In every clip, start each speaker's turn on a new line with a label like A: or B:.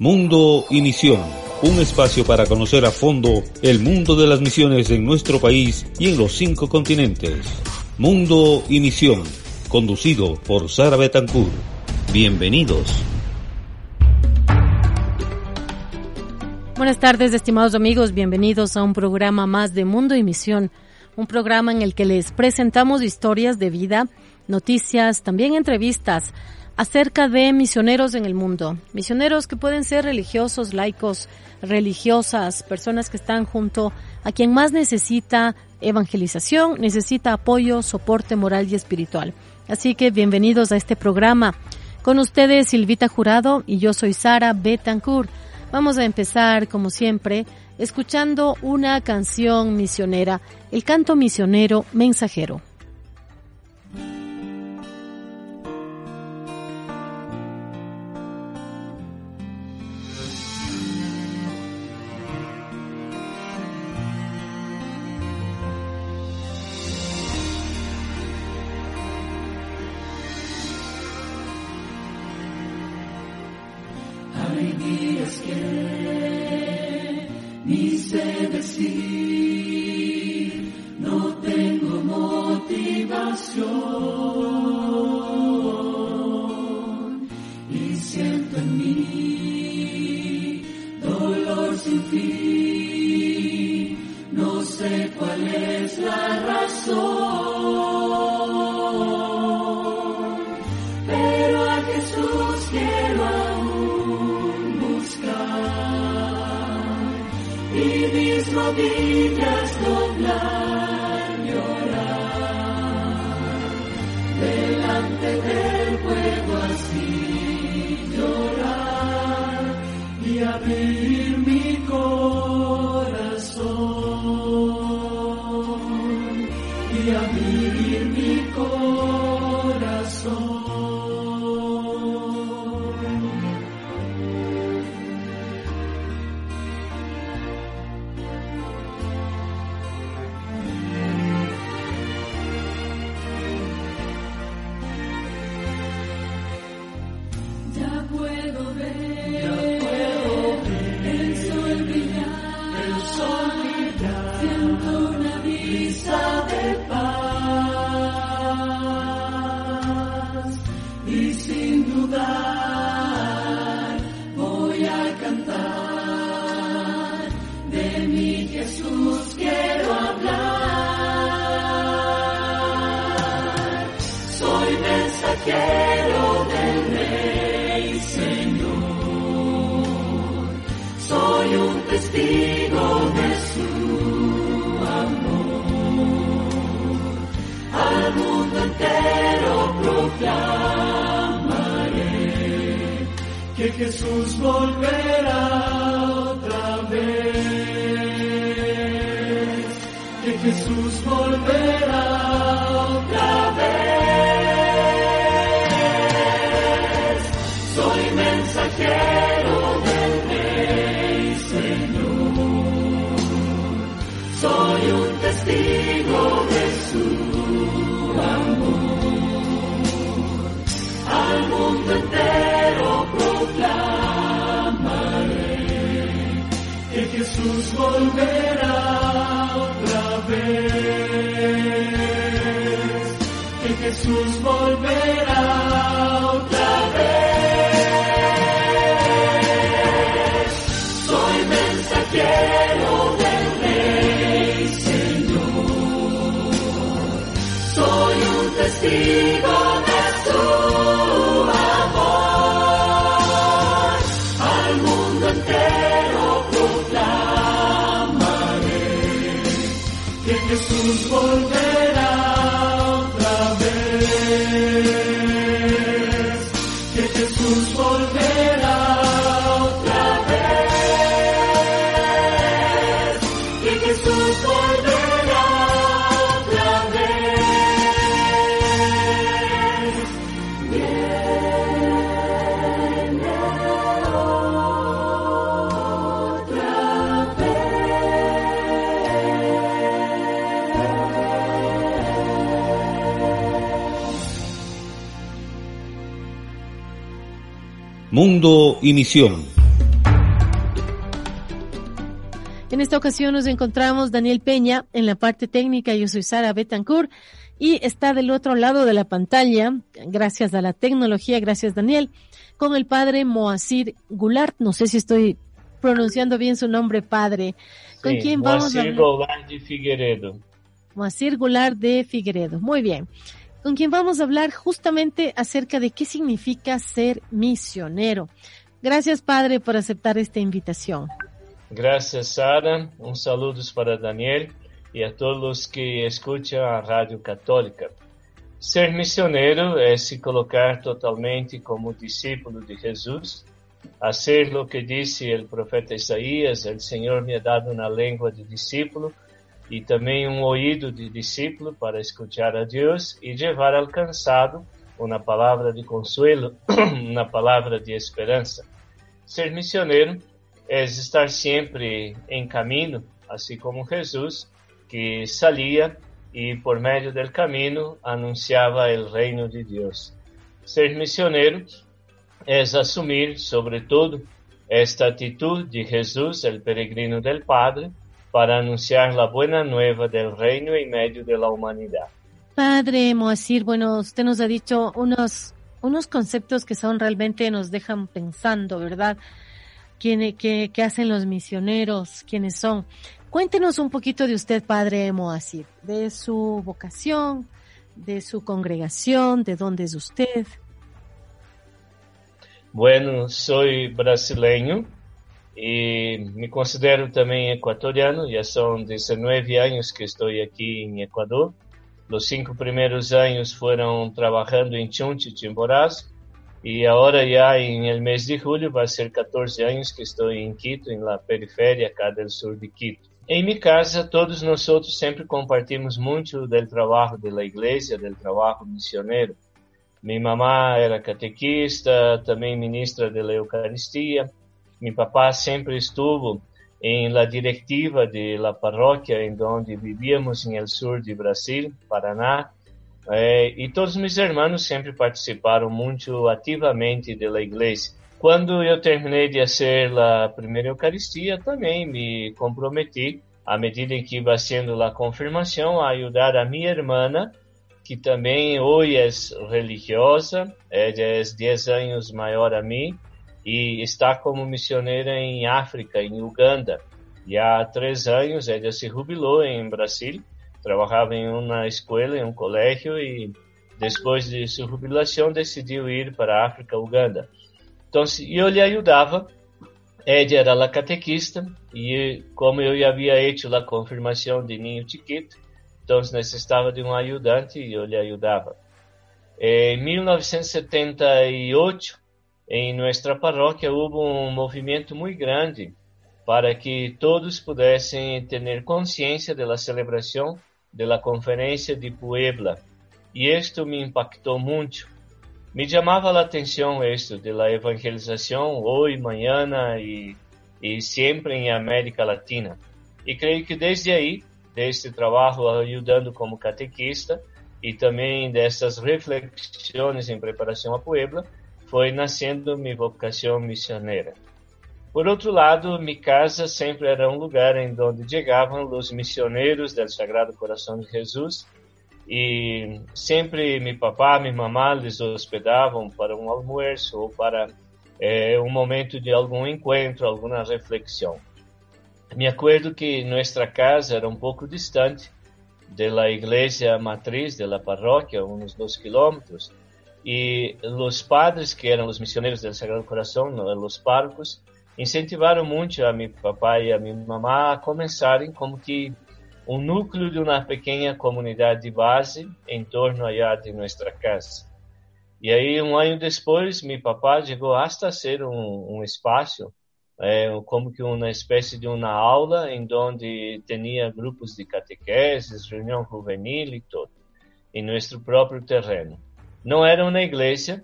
A: Mundo y Misión, un espacio para conocer a fondo el mundo de las misiones en nuestro país y en los cinco continentes. Mundo y Misión, conducido por Sara Betancourt. Bienvenidos.
B: Buenas tardes, estimados amigos, bienvenidos a un programa más de Mundo y Misión, un programa en el que les presentamos historias de vida, noticias, también entrevistas acerca de misioneros en el mundo. Misioneros que pueden ser religiosos, laicos, religiosas, personas que están junto a quien más necesita evangelización, necesita apoyo, soporte moral y espiritual. Así que bienvenidos a este programa. Con ustedes Silvita Jurado y yo soy Sara Betancourt. Vamos a empezar, como siempre, escuchando una canción misionera, el canto misionero mensajero. siento en mí dolor sin fin, no sé cuál. Jesús volverá otra vez, que Jesús volverá otra vez. Soy mensajero del Señor, soy un testigo de su amor. Al
A: mundo
B: volverá otra vez, que Jesús volverá otra vez. Soy mensajero del Rey Señor, soy un testigo.
A: Mundo y Misión.
C: En esta ocasión nos encontramos Daniel Peña en la parte técnica, yo soy Sara Betancourt y está del otro lado de la pantalla, gracias a la tecnología, gracias Daniel, con el padre Moacir Goulart, no sé si estoy pronunciando bien su nombre padre,
D: con sí, vamos a. Moacir Goulart de Figueredo.
C: Moacir Goulart de Figueredo, muy bien. Con quien vamos a hablar justamente acerca de qué significa ser misionero. Gracias, padre, por aceptar esta invitación.
D: Gracias, Sara. Um saludo para Daniel e a todos que escutam a Rádio Católica. Ser missioneiro é se colocar totalmente como discípulo de Jesus, a ser o que disse o profeta Isaías: O Senhor me ha dado uma língua de discípulo e também um ouído de discípulo para escutar a Deus e levar alcançado uma palavra de consuelo, uma palavra de esperança. Ser missioneiro é estar sempre em caminho, assim como Jesus, que salia e por meio do caminho anunciava o reino de Deus. Ser missioneiro é assumir, sobretudo, esta atitude de Jesus, o peregrino del Padre, para anunciar a buena nueva del reino en medio de la humanidad.
C: Padre Moacir, bueno, usted nos ha dicho unos, unos conceptos que son realmente nos dejan pensando, ¿verdad? qué, qué hacen los misioneros, quiénes son. Cuéntenos un poquito de usted, Padre Moacir, de su vocación, de su congregación, de dónde es usted.
D: Bueno, soy brasileño y me considero también ecuatoriano. Ya son 19 años que estoy aquí en Ecuador. Los cinco primeros años fueron trabajando en Chunchi, Chimborazo y ahora ya en el mes de julio va a ser 14 años que estoy en Quito, en la periferia acá del sur de Quito. En mi casa, todos nosotros siempre compartimos mucho del trabajo de la iglesia, del trabajo misionero. Mi mamá era catequista, también ministra de la Mi papá siempre estuvo en la directiva de la parroquia en donde vivíamos en el sur de Brasil, Paraná, é, e todos meus irmãos sempre participaram muito ativamente da igreja. Quando eu terminei de fazer a primeira Eucaristia, também me comprometi, à medida em que iba sendo a confirmação, a ajudar a minha irmã, que também hoje é religiosa, ela é 10 anos maior a mim, e está como missioneira em África, em Uganda. E há três anos ela se jubilou em Brasil Trabalhava em uma escola, em um colégio e depois de sua jubilação decidiu ir para a África, Uganda. Então, eu lhe ajudava. Ela era a catequista e como eu havia feito a confirmação de ninho chiquito, então necessitava de um ajudante e eu lhe ajudava. Em 1978, em nossa paróquia, houve um movimento muito grande para que todos pudessem ter consciência da celebração de la conferencia de Puebla y esto me impactó mucho. Me llamaba la atención esto de la evangelización hoy, mañana y, y siempre en América Latina. Y creo que desde ahí, de este trabajo ayudando como catequista y también de estas reflexiones en preparación a Puebla, foi nascendo minha vocação missionária. Por outro lado, minha casa sempre era um lugar em onde chegavam os missioneiros do Sagrado Coração de Jesus e sempre meu papá, minha mamã les hospedavam para um almoço ou para eh, um momento de algum encontro, alguma reflexão. Me acordo que nossa casa era um pouco distante da igreja matriz da paróquia, uns dois quilômetros, e os padres, que eram os missioneiros do Sagrado Coração, os párocos, incentivaram muito a meu papai e a minha mamã a começarem como que um núcleo de uma pequena comunidade de base em torno allá de nossa casa. E aí, um ano depois, meu papai chegou hasta ser um, um espaço, é, como que uma espécie de uma aula, em onde tinha grupos de catequeses, reunião juvenil e tudo, em nosso próprio terreno. Não era uma igreja,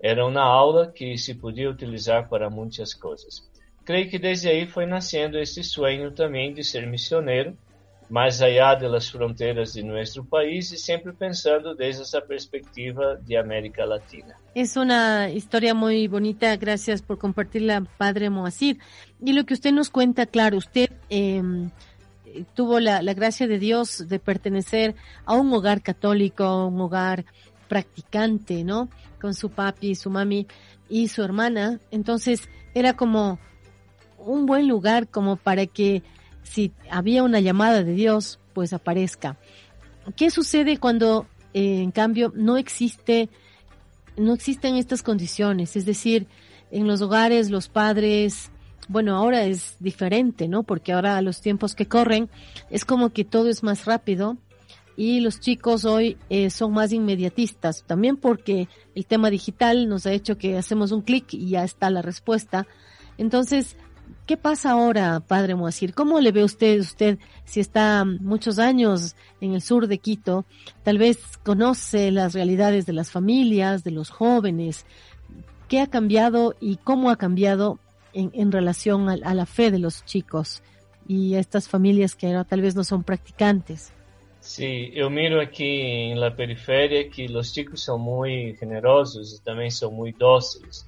D: era uma aula que se podia utilizar para muitas coisas. Creio que desde aí foi nascendo esse sonho também de ser missioneiro mais allá de las fronteras de nuestro país y siempre pensando desde esa perspectiva de América Latina.
C: Es una historia muy bonita, gracias por compartirla, Padre Moacir. Y lo que usted nos cuenta, claro, usted eh, tuvo gracia de Dios de pertenecer a un hogar católico, a un hogar practicante, ¿no? Con su papi, su mami y su hermana. Entonces era como un buen lugar como para que si había una llamada de Dios, pues aparezca. ¿Qué sucede cuando, eh, en cambio, no existe, no existen estas condiciones? Es decir, en los hogares los padres, bueno, ahora es diferente, ¿no? Porque ahora los tiempos que corren es como que todo es más rápido y los chicos hoy eh, son más inmediatistas, también porque el tema digital nos ha hecho que hacemos un clic y ya está la respuesta. Entonces, ¿Qué pasa ahora, padre Moacir? ¿Cómo le ve usted, usted, si está muchos años en el sur de Quito, tal vez conoce las realidades de las familias, de los jóvenes? ¿Qué ha cambiado y cómo ha cambiado en, en relación a, a, la fe de los chicos y a estas familias que ahora tal vez no son practicantes?
D: Sí, yo miro aquí en la periferia que los chicos son muy generosos y también son muy dóciles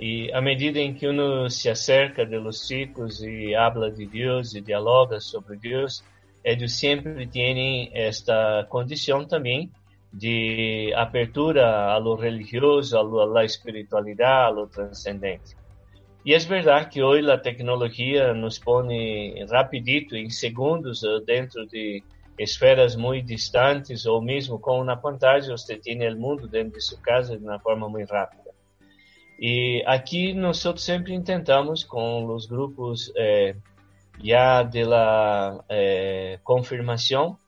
D: E à medida em que uno se acerca de los chicos e habla de Deus e dialoga sobre Deus, ellos sempre têm esta condição também de apertura a lo religioso, a, lo, a la espiritualidad, a lo trascendente. E é verdade que hoje a tecnologia nos põe rapidito, em segundos, dentro de esferas muito distantes, ou mesmo com uma pantalla, você tem o mundo dentro de sua casa de uma forma muito rápida. E aqui nós sempre tentamos com os grupos eh, já de la eh, confirmação,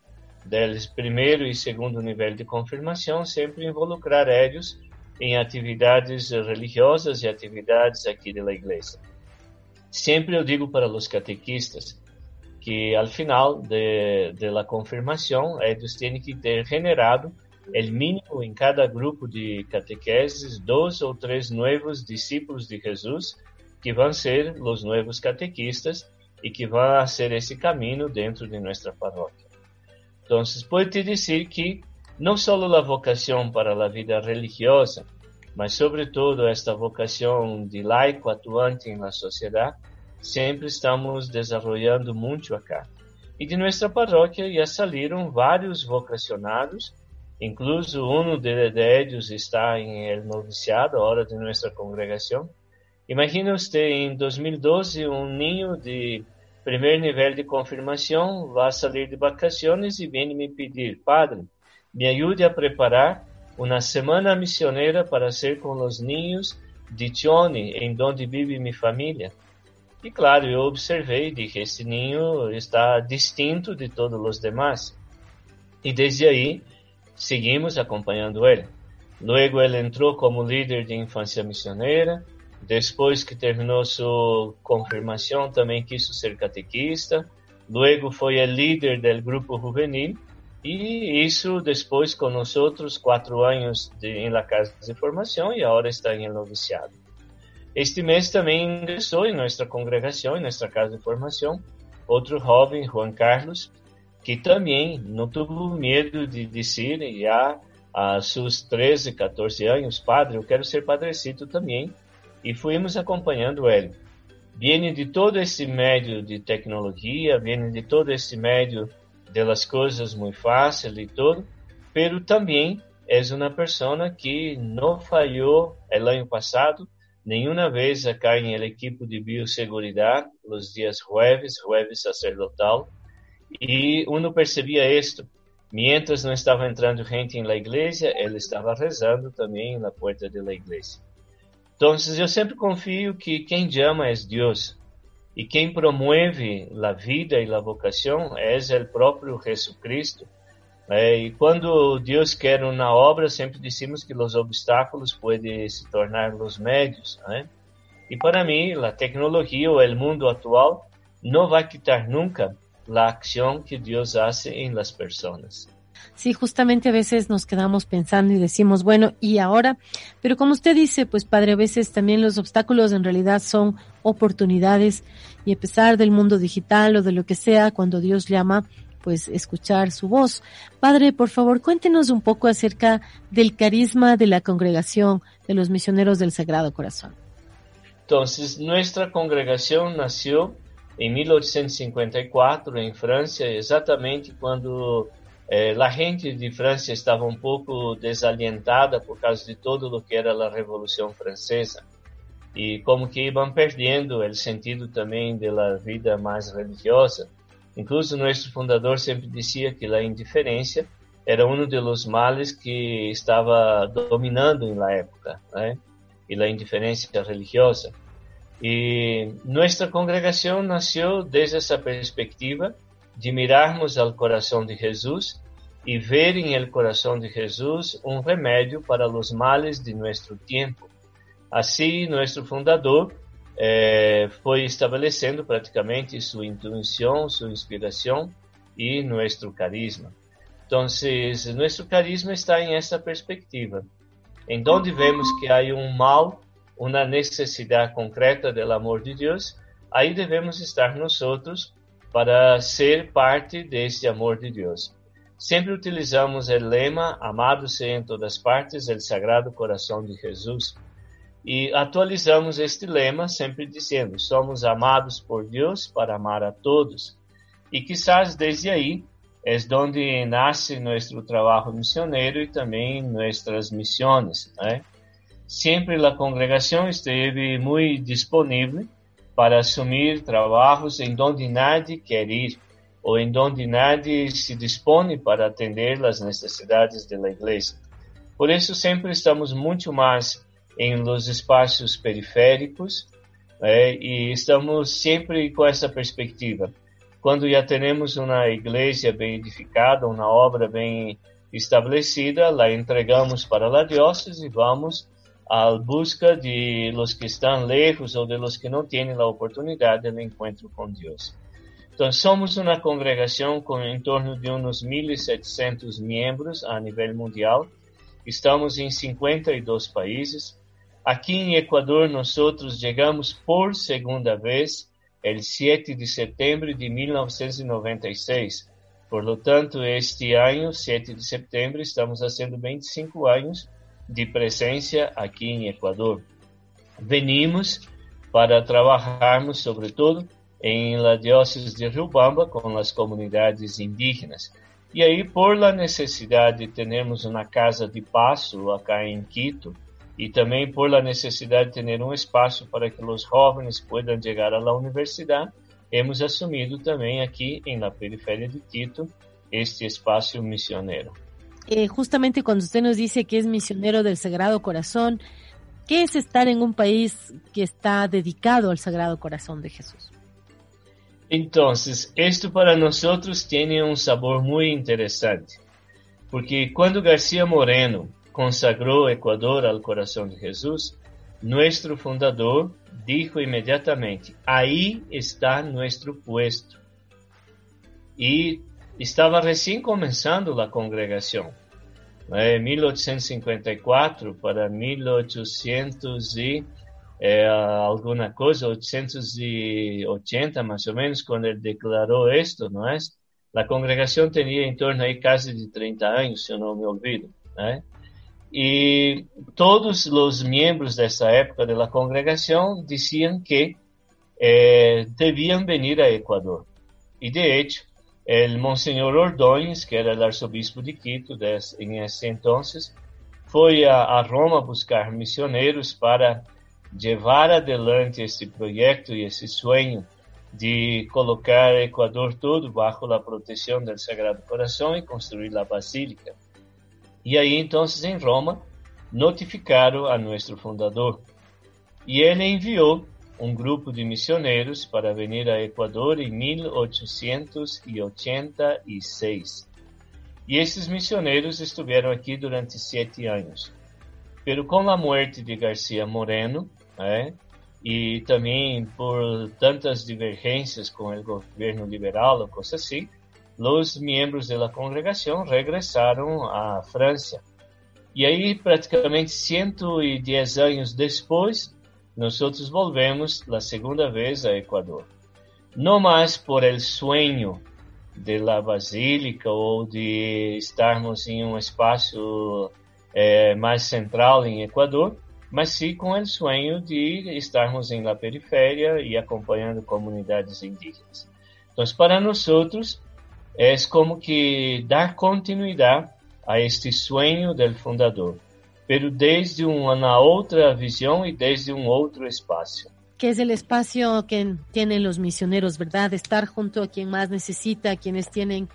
D: deles primeiro e segundo nível de confirmação, sempre involucrar eles em atividades religiosas e atividades aqui da igreja. Sempre eu digo para os catequistas que al final de, de la confirmação eles têm que ter generado el mínimo cada grupo de catequeses dos ou três novos discípulos de Jesus que vão ser os novos catequistas e que vão fazer esse caminho dentro de nossa paróquia. Então, pode dizer que não só a vocação para a vida religiosa, mas sobretudo esta vocação de laico atuante na sociedade, sempre estamos desenvolvendo muito acá. E de nossa paróquia já saíram vários vocacionados Incluso uno de, está en el noviciado ahora de nuestra congregación. Imagina usted en 2012 un niño de primer nivel de confirmación va a salir de vacaciones y viene me pedir, Padre, me ayude a preparar una semana misionera para hacer con los niños de Tione, en donde vive mi familia. E claro, eu observei e dije, esse ninho está distinto de todos os demais. E desde aí seguimos acompanhando ele. Luego ele entrou como líder de infância missioneira. Depois que terminou sua confirmação, também quis ser catequista. Luego foi o líder do grupo juvenil. E isso depois com nós outros quatro anos de, em la casa de formação e agora está em noviciado. Este mês também ingressou em nossa congregação, em nossa casa de formação, outro jovem, Juan Carlos, que também não teve medo de dizer já a seus 13, 14 anos, padre, eu quero ser padrecito também, e fomos acompanhando ele. Viene de todo esse médio de tecnologia, viene de todo esse médio de las coisas muito fáceis e tudo, pero também é uma pessoa que não falhou el ano passado, nenhuma vez acá em el equipo de bioseguridade, os dias jueves, jueves sacerdotal, e uno percebia isto. Mientras não estava entrando gente em la igreja, ele estava rezando também na porta da igreja. Então, eu sempre confio que quem chama é Deus e quem promove a vida e a vocação é o próprio Jesus Cristo. É, e quando Deus quer uma obra, sempre dizemos que os obstáculos podem se tornar os médios. Né? E para mim, a tecnologia ou o mundo atual não vai quitar nunca la acción que Dios hace en las personas.
C: Sí, justamente a veces nos quedamos pensando y decimos, bueno, ¿y ahora? Pero como usted dice, pues padre, a veces también los obstáculos en realidad son oportunidades y a pesar del mundo digital o de lo que sea, cuando Dios llama, pues escuchar su voz. Padre, por favor, cuéntenos un poco acerca del carisma de la congregación de los misioneros del Sagrado Corazón.
D: Entonces, nuestra congregación nació en 1854 en Francia, exactamente cuando eh, a gente de França estava um pouco desalientada por causa de todo o que era a Revolução Francesa e como que iam perdendo o sentido também da vida mais religiosa. Incluso nosso fundador sempre dizia que a indiferença era um dos males que estava dominando na época, né? e a indiferença religiosa. E nossa congregação nasceu desde essa perspectiva de mirarmos ao coração de Jesus e ver em el coração de Jesus um remédio para os males de nosso tempo. Assim, nosso fundador eh, foi estabelecendo praticamente sua intuição, sua inspiração e nosso carisma. Então, nosso carisma está em essa perspectiva, em onde vemos que há um mal, uma necessidade concreta do amor de Deus, aí devemos estar nós outros para ser parte desse amor de Deus. Sempre utilizamos o lema Amado-se em todas partes el Sagrado Coração de Jesus e atualizamos este lema sempre dizendo: somos amados por Deus para amar a todos. E quizás desde aí é onde nasce nosso trabalho missioneiro e também nossas missões. Né? Sempre a congregação esteve muito disponível para assumir trabalhos em onde nadie quer ir ou em onde nadie se dispõe para atender as necessidades da igreja. Por isso, sempre estamos muito mais em los espaços periféricos é, e estamos sempre com essa perspectiva. Quando já temos uma igreja bem edificada, uma obra bem estabelecida, la entregamos para a diócese e vamos à busca de los que estão lejos ou de los que não têm a oportunidade de encontro com Deus. Então, somos uma congregação com em torno de uns 1.700 membros a nível mundial. Estamos em 52 países. Aqui em Equador, nós chegamos por segunda vez, el 7 de setembro de 1996. Por lo tanto, este ano, 7 de setembro, estamos fazendo 25 anos de presença aqui em Equador. Venimos para trabalharmos, sobretudo, em la diócese de Riobamba com as comunidades indígenas. E aí, por la necessidade de termos uma casa de passo acá em Quito, e também por la necessidade de ter um espaço para que os jovens possam chegar à universidade, hemos assumido também aqui em la periferia de Quito este espaço missioneiro.
C: Eh, justamente quando você nos diz que é missioneiro del Sagrado Corazón, ¿qué es estar en un país que está dedicado al Sagrado Corazón de Jesús?
D: Entonces, esto para nosotros tiene un sabor muy interesante, porque cuando García Moreno consagró Ecuador al corazón de Jesús, nuestro fundador dijo inmediatamente, ahí está nuestro puesto. Y estaba recién comenzando la congregación. En 1854 para 1800 y é, alguma coisa, 880 mais ou menos, quando ele declarou isto, não é? A congregação tinha em torno aí quase de 30 anos, se eu não me olvido, né? E todos os membros dessa época da congregação diziam que eh, vir a Equador. E de hecho, o Monsenhor Ordóñez, que era o arzobispo de Quito em esse entonces, foi a, a Roma buscar missioneiros para levar adelante esse projeto e esse sonho de colocar Equador todo bajo a proteção do Sagrado Coração e construir a Basílica. E aí, então, em Roma, notificaram a nosso fundador. E ele enviou um grupo de missioneiros para vir a Equador em 1886. E esses missioneiros estiveram aqui durante sete anos. Pero com a morte de Garcia Moreno, né? e também por tantas divergências com o governo liberal ou coisa assim, os membros da congregação regressaram à França. E aí, praticamente 110 anos depois, nós volvemos a segunda vez a Equador. Não mais por el sueño de la basílica ou de estarmos em um espaço é, mais central em Equador, mas sim com o sonho de estarmos em la periferia e acompanhando comunidades indígenas. Então, para nós outros, é como que dar continuidade a este sonho do fundador, pero desde uma outra visão e desde um outro espaço.
C: que es el espacio que tienen los misioneros, ¿verdad? Estar junto a quien más necesita, quienes tienen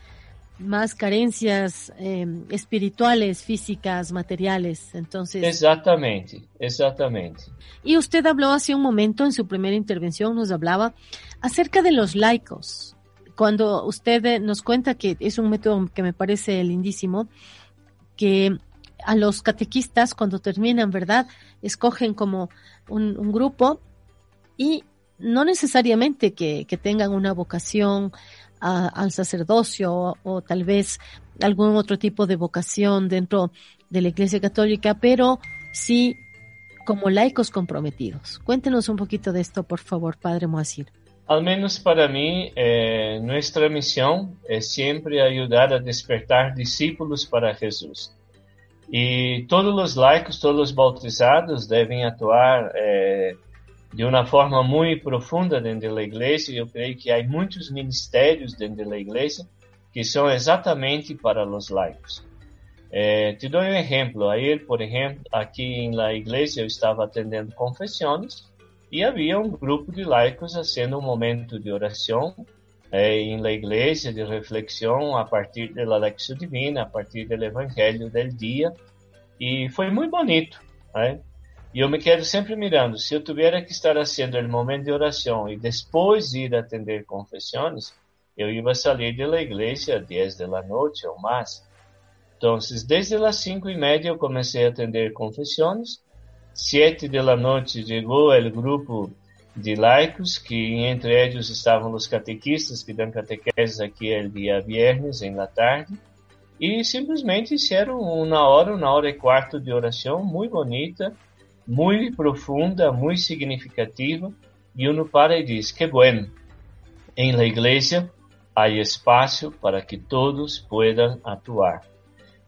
C: más carencias eh, espirituales, físicas, materiales. Entonces.
D: Exactamente, exactamente.
C: Y usted habló hace un momento en su primera intervención, nos hablaba acerca de los laicos. Cuando usted eh, nos cuenta que es un método que me parece lindísimo, que a los catequistas cuando terminan, ¿verdad? Escogen como un, grupo y no necesariamente que, tengan una vocación al sacerdocio o, o, tal vez algún otro tipo de vocación dentro de la Iglesia Católica, pero sí como laicos comprometidos. Cuéntenos un poquito de esto, por favor, Padre Moacir.
D: Al menos para mí, eh, nuestra misión es siempre ayudar a despertar discípulos para Jesús. Y todos los laicos, todos los bautizados deben actuar eh, de uma forma muito profunda dentro da igreja. Eu creio que há muitos ministérios dentro da igreja que são exatamente para os laicos. Eh, te dou um exemplo. Aí, por exemplo, aqui na igreja eu estava atendendo confissões e havia um grupo de laicos fazendo um momento de oração eh, em la igreja, de reflexão a partir da lecção divina, a partir do evangelho do dia. E foi muito bonito. Né? E eu me quedo sempre mirando, se eu tiver que estar fazendo o momento de oração e depois ir atender confissões, eu ia sair da igreja às 10 da noite ou mais. Então, desde as 5 e meia eu comecei a atender confissões. 7 da noite chegou o grupo de laicos, que entre eles estavam os catequistas que dão catequeses aqui o dia viernes, em la tarde. E simplesmente fizeram uma hora, uma hora e quarto de oração muito bonita, muito profunda, muito significativa, e uno para e diz: Que bueno, em la igreja há espaço para que todos puedan atuar.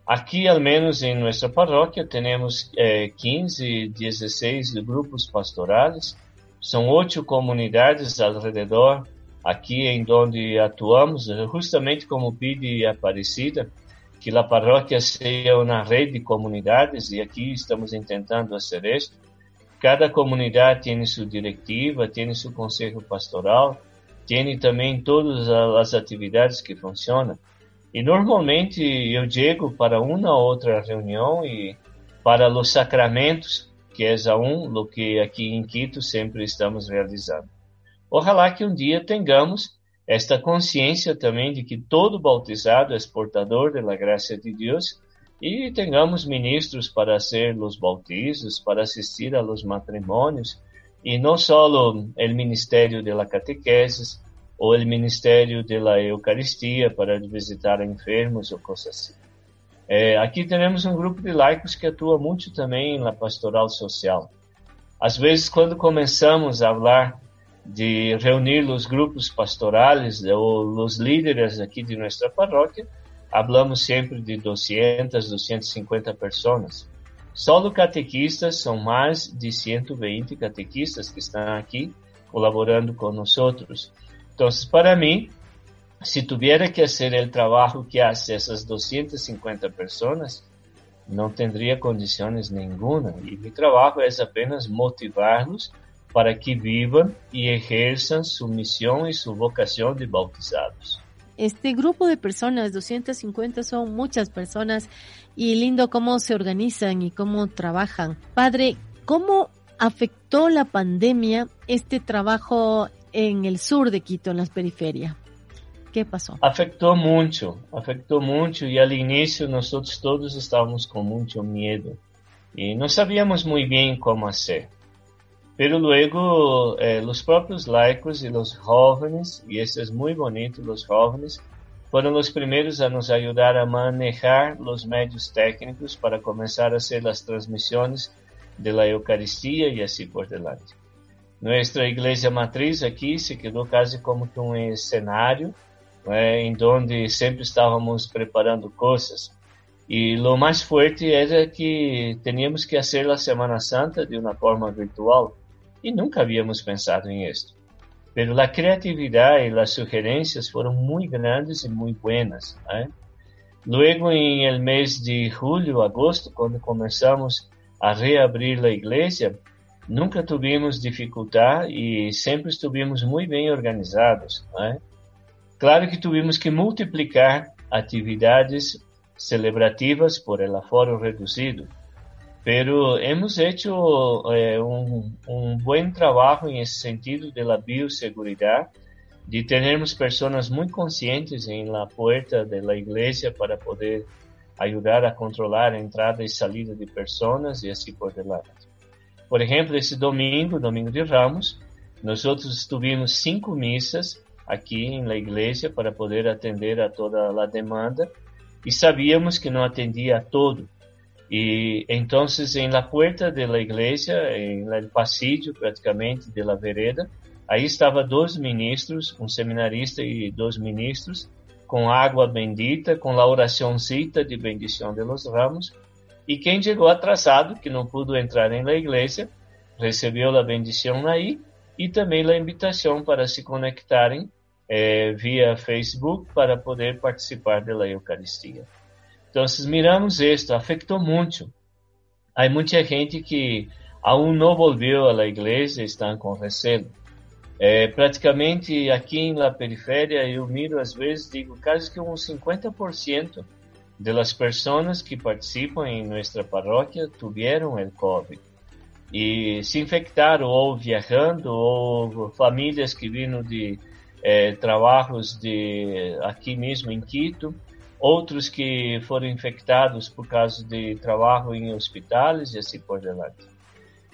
D: Aqui, al menos em nossa paróquia, temos eh, 15, 16 grupos pastorais, são oito comunidades ao redor, aqui em onde atuamos, justamente como pede Aparecida, que a paróquia seja uma rede de comunidades e aqui estamos tentando fazer isso. Cada comunidade tem sua diretiva, tem seu conselho pastoral, tem também todas as atividades que funcionam. E normalmente eu chego para uma ou outra reunião e para os sacramentos, que é a um, o que aqui em Quito sempre estamos realizando. Ojalá que um dia tenhamos esta consciência também de que todo bautizado é portador da graça de Deus e tenhamos ministros para hacer os bautizos, para assistir a los matrimônios e não só o ministério de la catequesis ou o ministério de la Eucaristia para visitar enfermos ou coisas assim. É, aqui temos um grupo de laicos que atua muito também na pastoral social. Às vezes, quando começamos a falar de reunir os grupos pastorais ou os líderes aqui de nossa paróquia, hablamos sempre de 200, 250 pessoas. Só do catequistas são mais de 120 catequistas que estão aqui colaborando com Então, para mim, se tivesse que fazer o trabalho que faz essas 250 pessoas, não teria condições nenhuma. E meu trabalho é apenas motivá-los para que vivam y ejerzan su misión y su vocación de bautizados.
C: Este grupo de personas, 250, son muchas personas y lindo cómo se organizan y cómo trabajan. Padre, ¿cómo afectó la pandemia este trabajo en el sur de Quito, en las periferias? ¿Qué pasó?
D: Afectó mucho, afectó mucho y al inicio nosotros todos estábamos con mucho miedo y no sabíamos muy bien cómo hacer. Pero luego eh, los propios laicos y los jóvenes, y eso es muy bonito, los jóvenes, fueron los primeros a nos ayudar a manejar los medios técnicos para comenzar a hacer las transmisiones de la Eucaristía y así por delante. Nuestra iglesia matriz aquí se quedó casi como que un escenario né, em onde sempre estávamos preparando coisas. E o mais forte era que teníamos que fazer a Semana Santa de uma forma virtual e nunca havíamos pensado em isso. Pero a criatividade e as sugerências foram muito grandes e muito buenas. Né? Luego, em el mês de julho, agosto, quando começamos a reabrir a igreja, nunca tivemos dificuldade e sempre estivemos muito bem organizados. Né? Claro que tivemos que multiplicar atividades celebrativas por el aforo reduzido, pero hemos hecho eh, un, un, buen trabajo en ese sentido de la bioseguridad, de tenermos personas muy conscientes en la puerta de la iglesia para poder ayudar a controlar a entrada y salida de personas y así por delante. Por ejemplo, esse domingo, domingo de Ramos, nosotros tuvimos cinco misas aqui la igreja para poder atender a toda a demanda e sabíamos que não atendia a todo. E então, em la puerta de la igreja, em el pasillo praticamente de la vereda, aí estava dois ministros, um seminarista e dois ministros, com água bendita, com a oraçãozita de bendição de los ramos, e quem chegou atrasado, que não pôde entrar la igreja, recebeu a bendição aí e também a invitação para se conectarem eh, via Facebook para poder participar da Eucaristia. Então, miramos isto, afetou muito. Há muita gente que aún não volveu à igreja, estão com recelo. É, praticamente aqui na periferia, eu miro às vezes, digo, quase que uns 50% das pessoas que participam em nossa paróquia tiveram o COVID. E se infectaram ou viajando, ou famílias que viram de é, trabalhos de aqui mesmo em Quito, outros que foram infectados por causa de trabalho em hospitais e assim por diante.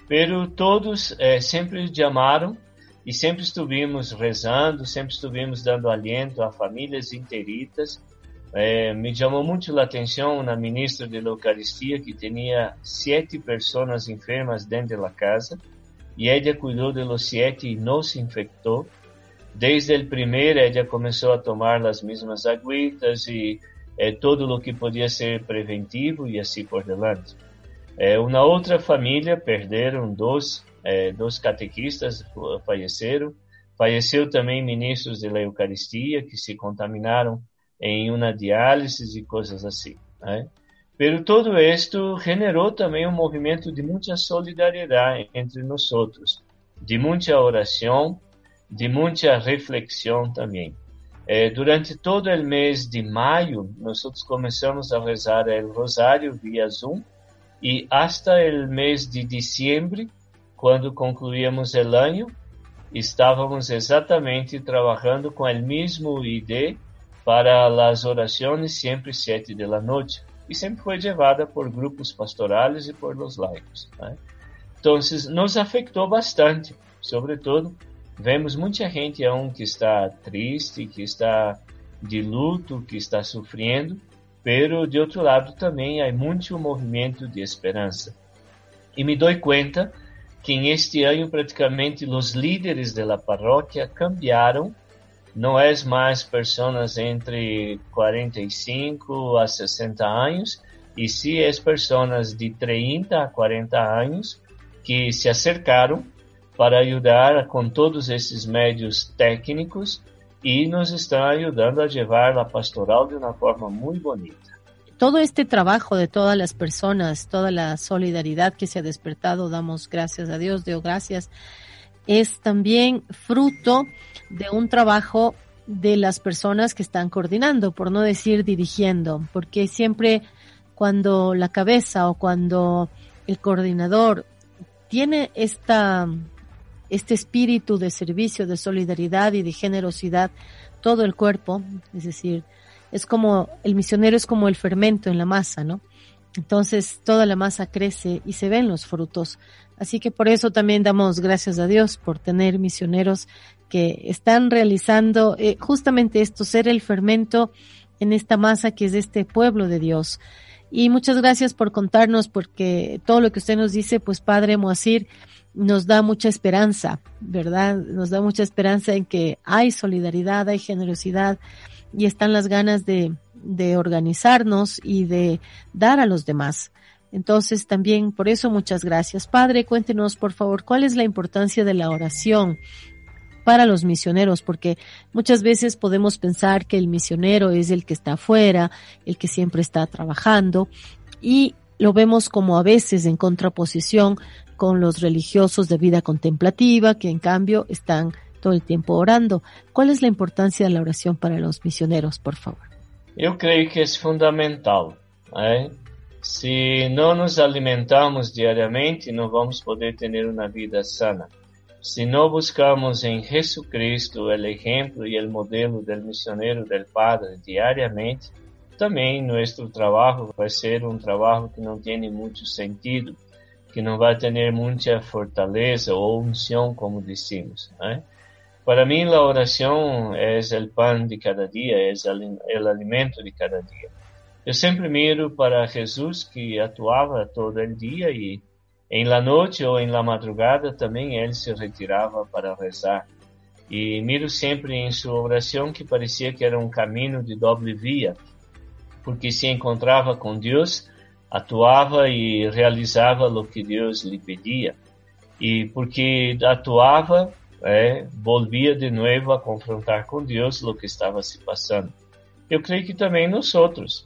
D: Pero todos é, sempre chamaram e sempre estivemos rezando, sempre estivemos dando aliento a famílias inteiritas. É, me chamou muito a atenção na ministra de Eucaristia que tinha sete pessoas enfermas dentro da casa e ela cuidou de los sete e não se infectou. Desde o primeiro, ela começou a tomar as mesmas aguitas e eh, todo o que podia ser preventivo e assim por diante. Eh, uma outra família perderam dois, eh, dois catequistas, faleceram. Faleceu também ministros da Eucaristia que se contaminaram em uma diálise e coisas assim. Né? Pero todo isto generou também um movimento de muita solidariedade entre nós outros, de muita oração de muita reflexão também. Eh, durante todo o mês de maio, nós começamos a rezar o rosário via Zoom e hasta o mês de dezembro, quando concluíamos o ano, estávamos exatamente trabalhando com o mesmo ID para as orações sempre sete da noite e sempre foi levada por grupos pastorais e por los laicos. Né? Então, nos afetou bastante, sobretudo Vemos muita gente aún que está triste, que está de luto, que está sofrendo, pero de outro lado também há muito movimento de esperança. E me dou conta que este ano praticamente os líderes da paróquia cambiaram, não é mais pessoas entre 45 a 60 anos, e sim as pessoas de 30 a 40 anos que se acercaram para ajudar com todos esses médios técnicos e nos estão ajudando a levar a pastoral de uma forma muito bonita.
C: Todo este trabajo de todas las personas, toda la solidaridad que se ha despertado, damos gracias a Dios, Dios gracias, es también fruto de un trabajo de las personas que están coordinando, por no decir dirigiendo, porque siempre cuando la cabeza o cuando el coordinador tiene esta este espíritu de servicio, de solidaridad y de generosidad, todo el cuerpo, es decir, es como, el misionero es como el fermento en la masa, ¿no? Entonces toda la masa crece y se ven los frutos. Así que por eso también damos gracias a Dios por tener misioneros que están realizando eh, justamente esto, ser el fermento en esta masa que es este pueblo de Dios. Y muchas gracias por contarnos porque todo lo que usted nos dice, pues Padre Moacir, nos da mucha esperanza, ¿verdad? Nos da mucha esperanza en que hay solidaridad, hay generosidad y están las ganas de, de organizarnos y de dar a los demás. Entonces también por eso muchas gracias. Padre, cuéntenos por favor cuál es la importancia de la oración para los misioneros, porque muchas veces podemos pensar que el misionero es el que está afuera, el que siempre está trabajando, y lo vemos como a veces en contraposición con los religiosos de vida contemplativa, que en cambio están todo el tiempo orando. ¿Cuál es la importancia de la oración para los misioneros, por favor?
D: Yo creo que es fundamental. ¿eh? Si no nos alimentamos diariamente, no vamos poder tener una vida sana. Si no buscamos en Jesucristo el ejemplo y el modelo del misionero del Padre diariamente, también nuestro trabajo va a ser un trabajo que no tiene mucho sentido, que no va a tener mucha fortaleza o unción, como decimos. ¿eh? Para mí la oración es el pan de cada día, es el, el alimento de cada día. Yo siempre miro para Jesús que actuaba todo el día y en la noche o en la madrugada también él se retiraba para rezar. Y miro siempre en su oración que parecía que era un camino de doble vía, porque se encontraba con Dios, actuaba y realizaba lo que Dios le pedía. Y porque actuaba, eh, volvía de nuevo a confrontar con Dios lo que estaba se pasando. Eu creio que também nós outros,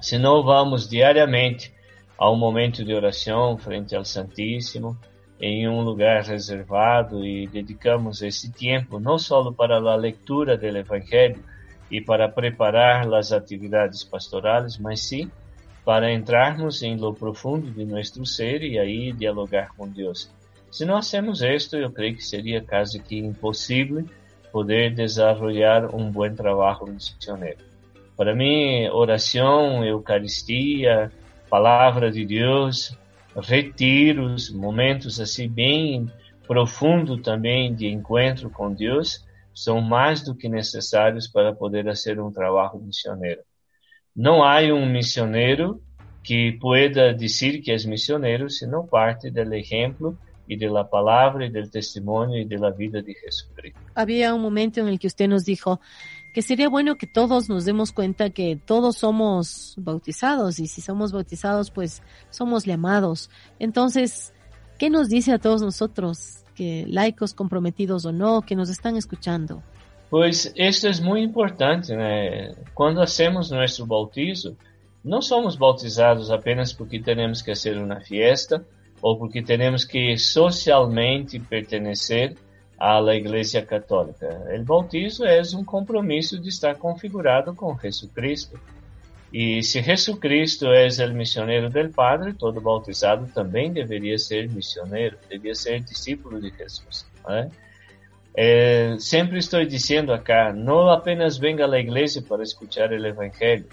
D: se não vamos diariamente a um momento de oração frente ao Santíssimo, em um lugar reservado e dedicamos esse tempo não só para a leitura do Evangelho e para preparar as atividades pastorais, mas sim para entrarmos em lo profundo de nosso ser e aí dialogar com Deus. Se não hacemos isto, eu creio que seria quase que impossível poder desenvolver um bom trabalho missionário. Para mim, oração, Eucaristia, palavra de Deus, retiros, momentos assim bem profundo também de encontro com Deus, são mais do que necessários para poder fazer um trabalho missionário. Não há um missionário que pueda dizer que é missionário se não parte do exemplo e da palavra e do testemunho e da vida de Jesucristo.
C: Havia um momento em que você nos dijo que sería bueno que todos nos demos cuenta que todos somos bautizados y si somos bautizados pues somos llamados. Entonces, ¿qué nos dice a todos nosotros, que laicos comprometidos o no, que nos están escuchando?
D: Pues esto es muy importante, né? Cuando hacemos nuestro bautizo, no somos bautizados apenas porque tenemos que hacer una fiesta o porque tenemos que socialmente pertenecer à Igreja Católica. O bautismo é um compromisso de estar configurado com Jesus Cristo. E se Jesus Cristo é o missionário do Padre, todo bautizado também deveria ser missionário, deveria ser discípulo de Jesus. Né? É, sempre estou dizendo acá, não apenas venga à igreja para escutar o Evangelho,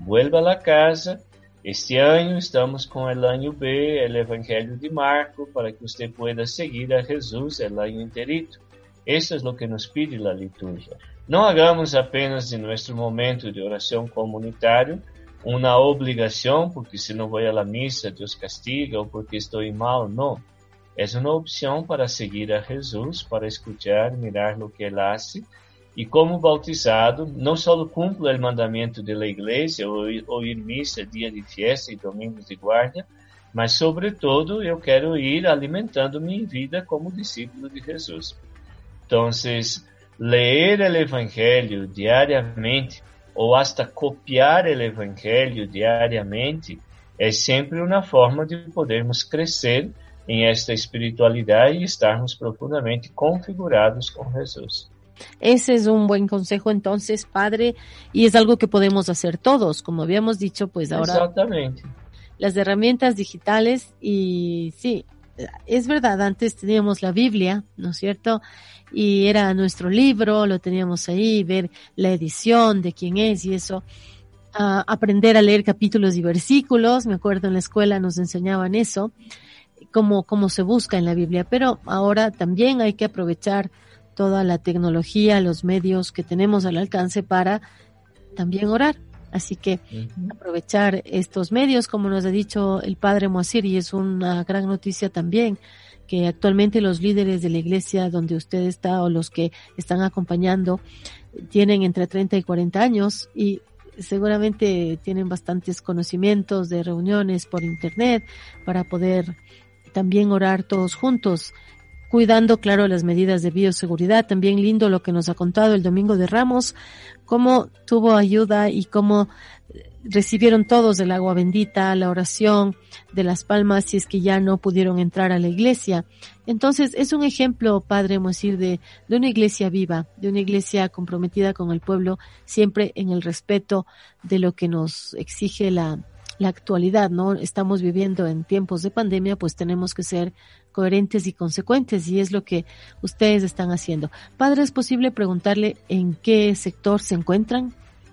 D: vuelva à casa este ano estamos com o ano B, o Evangelho de Marco, para que você pueda seguir a Jesus o ano interito. Isso é o que nos pede a liturgia. Não hagamos apenas de nosso momento de oração comunitário uma obrigação, porque se não vou à missa, Deus castiga, ou porque estou mal. Não. É uma opção para seguir a Jesus, para escutar, mirar o que Ele hace e como bautizado, não só cumpro o mandamento da igreja, ou, ou ir missa dia de festa e domingos de guarda, mas sobretudo eu quero ir alimentando minha vida como discípulo de Jesus. Então, ler o Evangelho diariamente ou hasta copiar o Evangelho diariamente é sempre uma forma de podermos crescer em esta espiritualidade e estarmos profundamente configurados com Jesus.
C: Ese es un buen consejo entonces, padre, y es algo que podemos hacer todos, como habíamos dicho, pues ahora.
D: Exactamente.
C: Las herramientas digitales y sí, es verdad, antes teníamos la Biblia, ¿no es cierto? Y era nuestro libro, lo teníamos ahí, ver la edición de quién es y eso. aprender a leer capítulos y versículos, me acuerdo en la escuela nos enseñaban eso, cómo, cómo se busca en la Biblia, pero ahora también hay que aprovechar toda la tecnología, los medios que tenemos al alcance para también orar. Así que aprovechar estos medios, como nos ha dicho el padre Moacir, y es una gran noticia también, que actualmente los líderes de la iglesia donde usted está o los que están acompañando tienen entre 30 y 40 años y seguramente tienen bastantes conocimientos de reuniones por internet para poder también orar todos juntos cuidando, claro, las medidas de bioseguridad. También lindo lo que nos ha contado el Domingo de Ramos, cómo tuvo ayuda y cómo recibieron todos el agua bendita, la oración de las palmas si es que ya no pudieron entrar a la iglesia. Entonces es un ejemplo, Padre Mosir, de, de una iglesia viva, de una iglesia comprometida con el pueblo, siempre en el respeto de lo que nos exige la, la actualidad, ¿no? Estamos viviendo en tiempos de pandemia, pues tenemos que ser coherentes y consecuentes y es lo que ustedes están haciendo. Padre, ¿es posible preguntarle en qué sector se encuentran?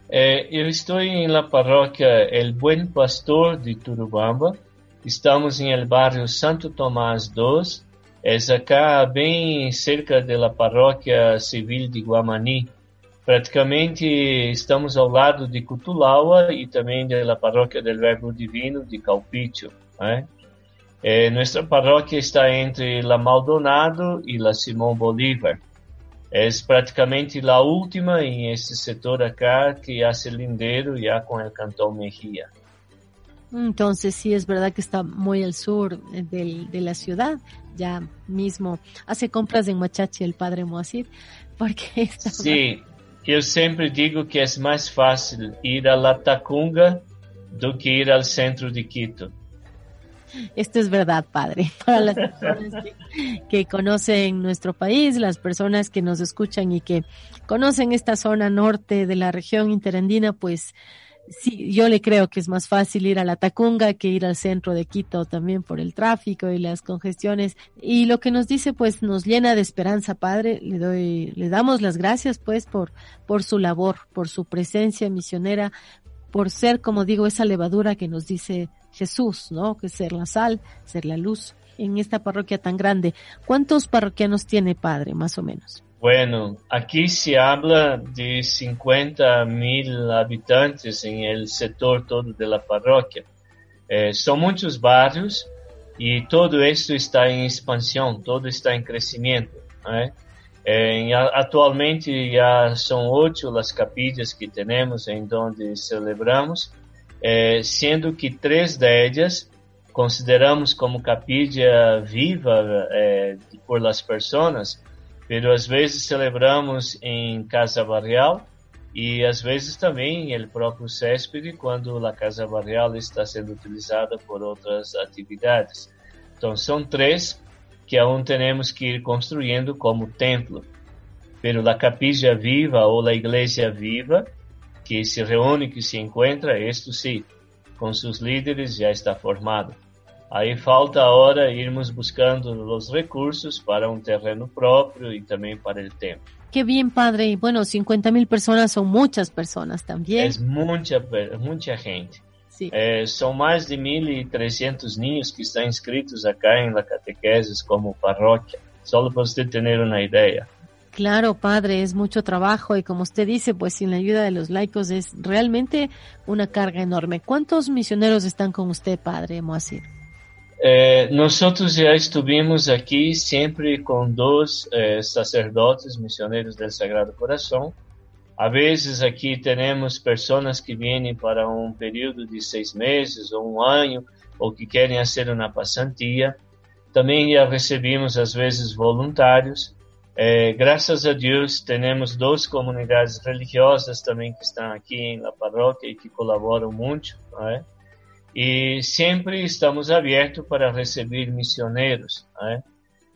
D: Eh, eu estou em la paróquia El Buen Pastor de Turubamba. Estamos em el barrio Santo Tomás II. É acá bem cerca da paróquia civil de Guamani. Praticamente estamos ao lado de Cutulaua e também da paróquia del Verbo Divino de Calpítio. Né? Eh, nuestra parroquia está entre la Maldonado y la Simón Bolívar. Es prácticamente la última en este sector acá que hace lindero ya con el Cantón Mejía.
C: Entonces sí es verdad que está muy al sur de, de la ciudad, ya mismo hace compras en Machachi el padre Moacir, porque está
D: Sí, yo siempre digo que es más fácil ir a la Tacunga do que ir al centro de Quito.
C: Esto es verdad, Padre, para las personas que, conocen nuestro país, las personas que nos escuchan y que conocen esta zona norte de la región interandina, pues sí, yo le creo que es más fácil ir a la Tacunga que ir al centro de Quito también por el tráfico y las congestiones. Y lo que nos dice, pues nos llena de esperanza, Padre. Le doy, le damos las gracias, pues, por, por su labor, por su presencia misionera, por ser, como digo, esa levadura que nos dice Jesús, ¿no? Que ser la sal, ser la luz en esta parroquia tan grande. ¿Cuántos parroquianos tiene Padre, más o menos?
D: Bueno, aquí se habla de 50 mil habitantes en el sector todo de la parroquia. Eh, son muchos barrios y todo esto está en expansión, todo está en crecimiento. ¿eh? Eh, atualmente ya son ocho las capillas que tenemos en donde celebramos é, sendo que três delas consideramos como capilla viva é, por las personas, pero às vezes celebramos em casa barrial e às vezes também em el próprio céspede quando a casa barrial está sendo utilizada por outras atividades. Então são três que aún temos que ir construindo como templo. Pero a capilla viva ou a igreja viva que se reúne, que se encontra, esto sí, con sus líderes ya está formado. Aí falta agora irmos buscando os recursos para um terreno próprio e também para o tempo.
C: Qué bien, padre. Y bueno, 50 mil personas son muchas personas también.
D: Es mucha, mucha gente.
C: Sí.
D: Eh, são mais de 1.300 niños que estão inscritos acá em la catequesis como parroquia. Solo para você ter uma ideia.
C: Claro, padre, es mucho trabajo y como usted dice, pues sin la ayuda de los laicos es realmente una carga enorme. ¿Cuántos misioneros están con usted, padre Moacir?
D: Eh, nosotros ya estuvimos aquí siempre con dos eh, sacerdotes misioneros del Sagrado Corazón. A veces aquí tenemos personas que vienen para un periodo de seis meses o un año o que quieren hacer una pasantía. También ya recibimos a veces voluntarios. É, graças a Deus, temos duas comunidades religiosas também que estão aqui na paróquia e que colaboram muito. Né? E sempre estamos abertos para receber missioneiros. Né?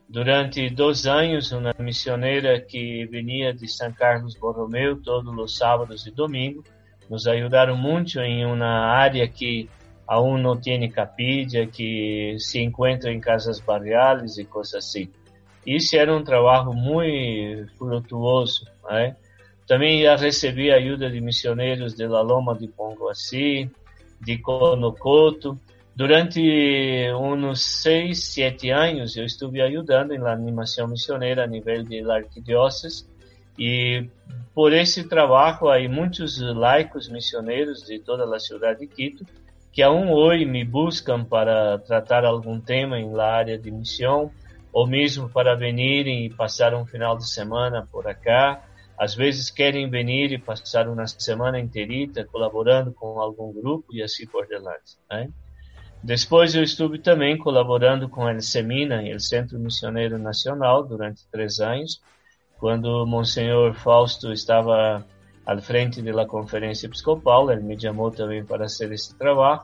D: Durante dois anos, uma missioneira que vinha de São Carlos Borromeu todos os sábados e domingos, nos ajudaram muito em uma área que aún não tem capilla, que se encontra em casas barriales e coisas assim. Isso era um trabalho muito frutuoso. Né? Também já recebi ajuda de missioneiros de La Loma de Ponguaci, de Conocoto. Durante uns seis, sete anos, eu estive ajudando na animação missioneira a nível da arquidiocese. E por esse trabalho, há muitos laicos missioneiros de toda a cidade de Quito que aún hoje me buscam para tratar algum tema em la área de missão ou mesmo para virem e passar um final de semana por acá. Às vezes querem vir e passar uma semana inteira colaborando com algum grupo e assim por diante. Né? Depois eu estive também colaborando com o Semina, o Centro Missioneiro Nacional, durante três anos, quando Monsenhor Fausto estava à frente da conferência episcopal, ele me chamou também para fazer esse trabalho.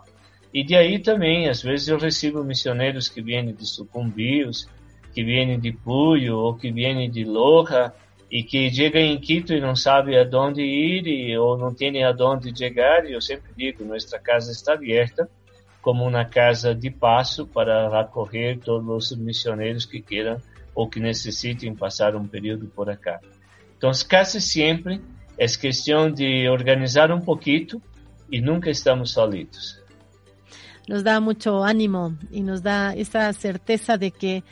D: E de aí também, às vezes eu recebo missionários que vêm de Sucumbios, que vêm de Puyo ou que vêm de Loja e que chegam em Quito e não sabem aonde ir e, ou não têm aonde chegar. E eu sempre digo, nossa casa está aberta como uma casa de passo para acolher todos os missionários que queiram ou que necessitem passar um período por acá. Então, quase sempre é questão de organizar um pouquinho e nunca estamos solitos.
C: Nos da mucho ánimo y nos da esa certeza de que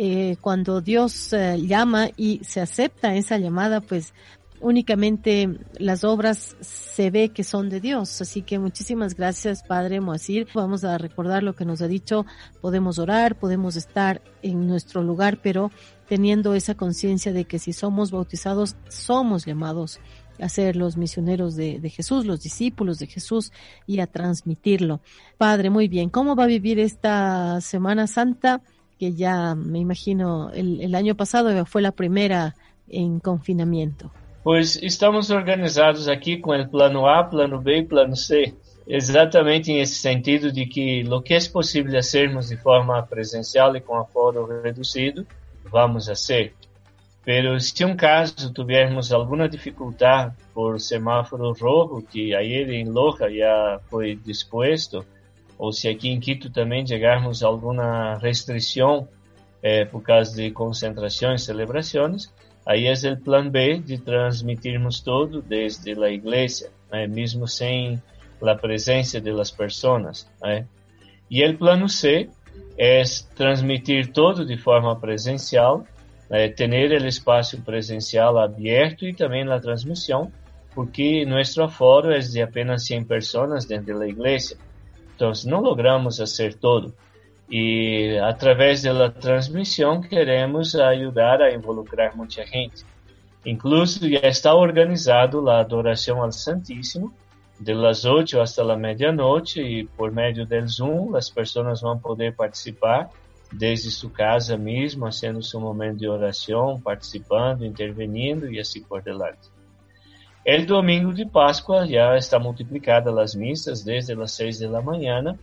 C: eh, cuando Dios eh, llama y se acepta esa llamada, pues únicamente las obras se ve que son de Dios. Así que muchísimas gracias, Padre Moacir. Vamos a recordar lo que nos ha dicho. Podemos orar, podemos estar en nuestro lugar, pero teniendo esa conciencia de que si somos bautizados, somos llamados a ser los misioneros de, de, Jesús, los discípulos de Jesús y a transmitirlo. Padre, muy bien. ¿Cómo va a vivir esta Semana Santa? Que ya me imagino el, el año pasado fue la primera en confinamiento.
D: Pois estamos organizados aqui com o plano A, plano B e plano C, exatamente nesse sentido de que o que é possível hacermos de forma presencial e com aforo reduzido, vamos fazer. Pero se um caso tivermos alguma dificuldade por semáforo rojo, que aí em Loja já foi disposto, ou se aqui em Quito também chegarmos a alguma restrição eh, por causa de concentrações, celebrações, Aí é o plano B de transmitirmos todo desde a igreja, né? mesmo sem a presença das pessoas. Né? E o plano C é transmitir todo de forma presencial, né? ter o espaço presencial aberto e também a transmissão, porque nosso aforo é de apenas 100 pessoas dentro da igreja. Então, não logramos fazer todo e através da transmissão queremos ajudar a involucrar muita gente. Incluso já está organizado a adoração ao Santíssimo, de las 8 hasta la medianoche e por meio do Zoom as pessoas vão poder participar desde sua casa mesmo, fazendo seu momento de oração, participando, intervenindo e assim por diante. El domingo de Páscoa já está multiplicada as missas desde as seis da manhã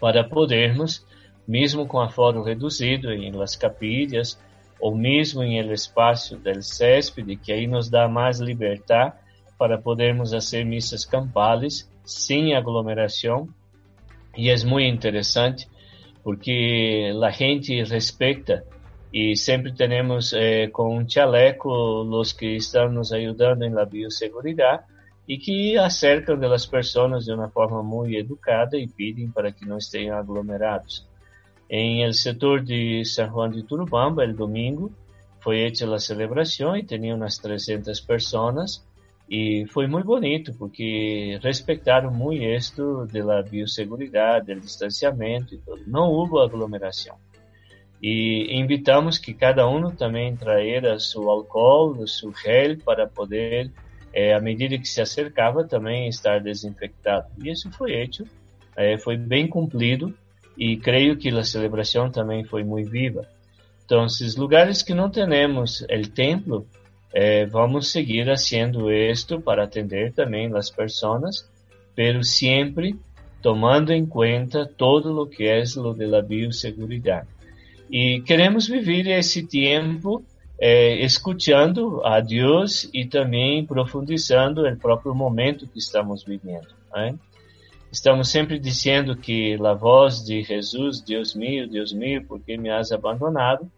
D: para podermos mesmo com aforo reduzido em las capillas ou mesmo em el espaço del céspede, que aí nos dá mais liberdade para podermos fazer missas campales sem aglomeração. E é muito interessante porque a gente respeita e sempre temos eh, com um chaleco os que estão nos ajudando em la biosseguridade e que acercam das pessoas de uma forma muito educada e pedem para que não estejam aglomerados. Em el setor de San Juan de Turubamba, el domingo, foi hecha a celebração e tinha umas 300 pessoas e foi muito bonito porque respeitaram muito isto da biosseguridade, do distanciamento e tudo. Não houve aglomeração. E invitamos que cada um também traera seu álcool, seu gel para poder, eh, à medida que se acercava, também estar desinfectado. E isso foi feito, eh, foi bem cumprido e creio que a celebração também foi muito viva. Então, esses lugares que não temos o templo, eh, vamos seguir fazendo isto para atender também as pessoas, pero sempre tomando em conta todo o que é o de la biosseguridade. E queremos viver esse tempo eh, escutando a Deus e também profundizando o próprio momento que estamos vivendo. Né? Estamos sempre dizendo que a voz de Jesus, Deus mío, Deus mío, por que me has abandonado?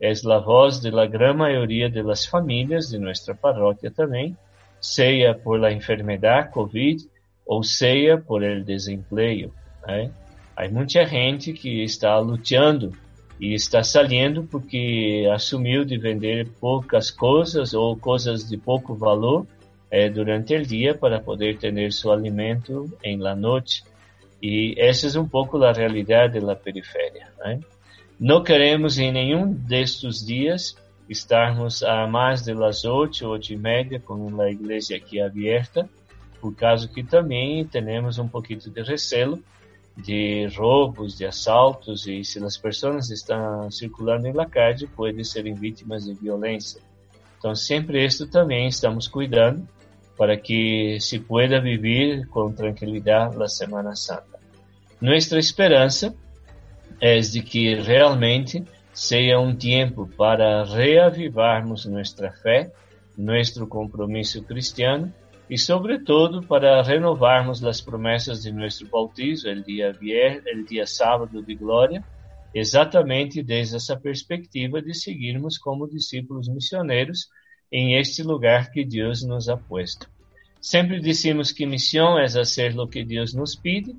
D: É a voz de la gran maioria de las famílias de nossa paróquia também, seja por la enfermedade COVID ou seja por el desempleo. Né? Há muita gente que está lutando e está saindo porque assumiu de vender poucas coisas ou coisas de pouco valor eh, durante o dia para poder ter seu alimento em la noite. E essa é um pouco a realidade da periferia. Né? Não queremos em nenhum destes dias estarmos a mais de las oito, oito e meia com a igreja aqui aberta, por causa que também temos um pouquinho de recelo de roubos, de assaltos e se as pessoas estão circulando na calle podem serem vítimas de violência. Então sempre isto também estamos cuidando para que se pueda viver com tranquilidade a Semana Santa. Nossa esperança é de que realmente seja um tempo para reavivarmos nossa fé, nosso compromisso cristiano e, sobretudo, para renovarmos as promessas de nosso bautizo, o dia vier, o dia sábado de glória, exatamente desde essa perspectiva de seguirmos como discípulos missioneiros em este lugar que Deus nos ha puesto. Sempre dissemos que missão é fazer o que Deus nos pede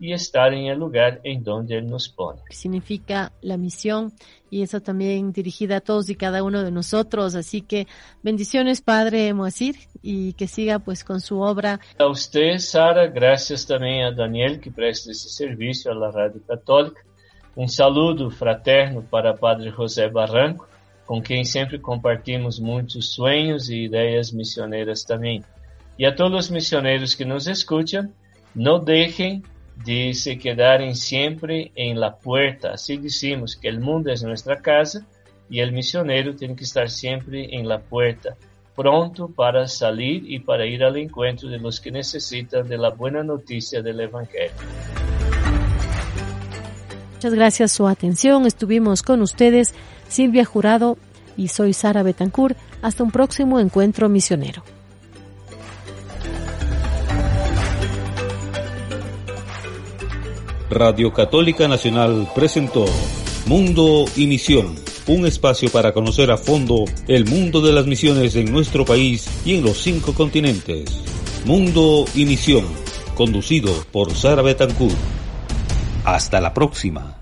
D: y estar en el lugar en donde Él nos pone.
C: Significa la misión y eso también dirigida a todos y cada uno de nosotros. Así que bendiciones, Padre Moacir, y que siga pues con su obra.
D: A usted, Sara, gracias también a Daniel que presta esse serviço a la Radio Católica. Um saludo fraterno para Padre José Barranco, com quem sempre compartimos muitos sonhos e ideias missioneiras também. E a todos os missioneiros que nos escutam, não deixem de se quedarem sempre em la puerta. Assim dizemos que o mundo é nossa casa e o missionário tem que estar sempre em la puerta, pronto para salir e para ir ao encontro de los que necessitam de la buena noticia del Evangelio.
C: Muchas gracias su atención. Estuvimos con ustedes Silvia Jurado y soy Sara Betancourt. Hasta un próximo encuentro misionero.
B: Radio Católica Nacional presentó Mundo y Misión, un espacio para conocer a fondo el mundo de las misiones en nuestro país y en los cinco continentes. Mundo y Misión, conducido por Sara Betancourt. Hasta la próxima.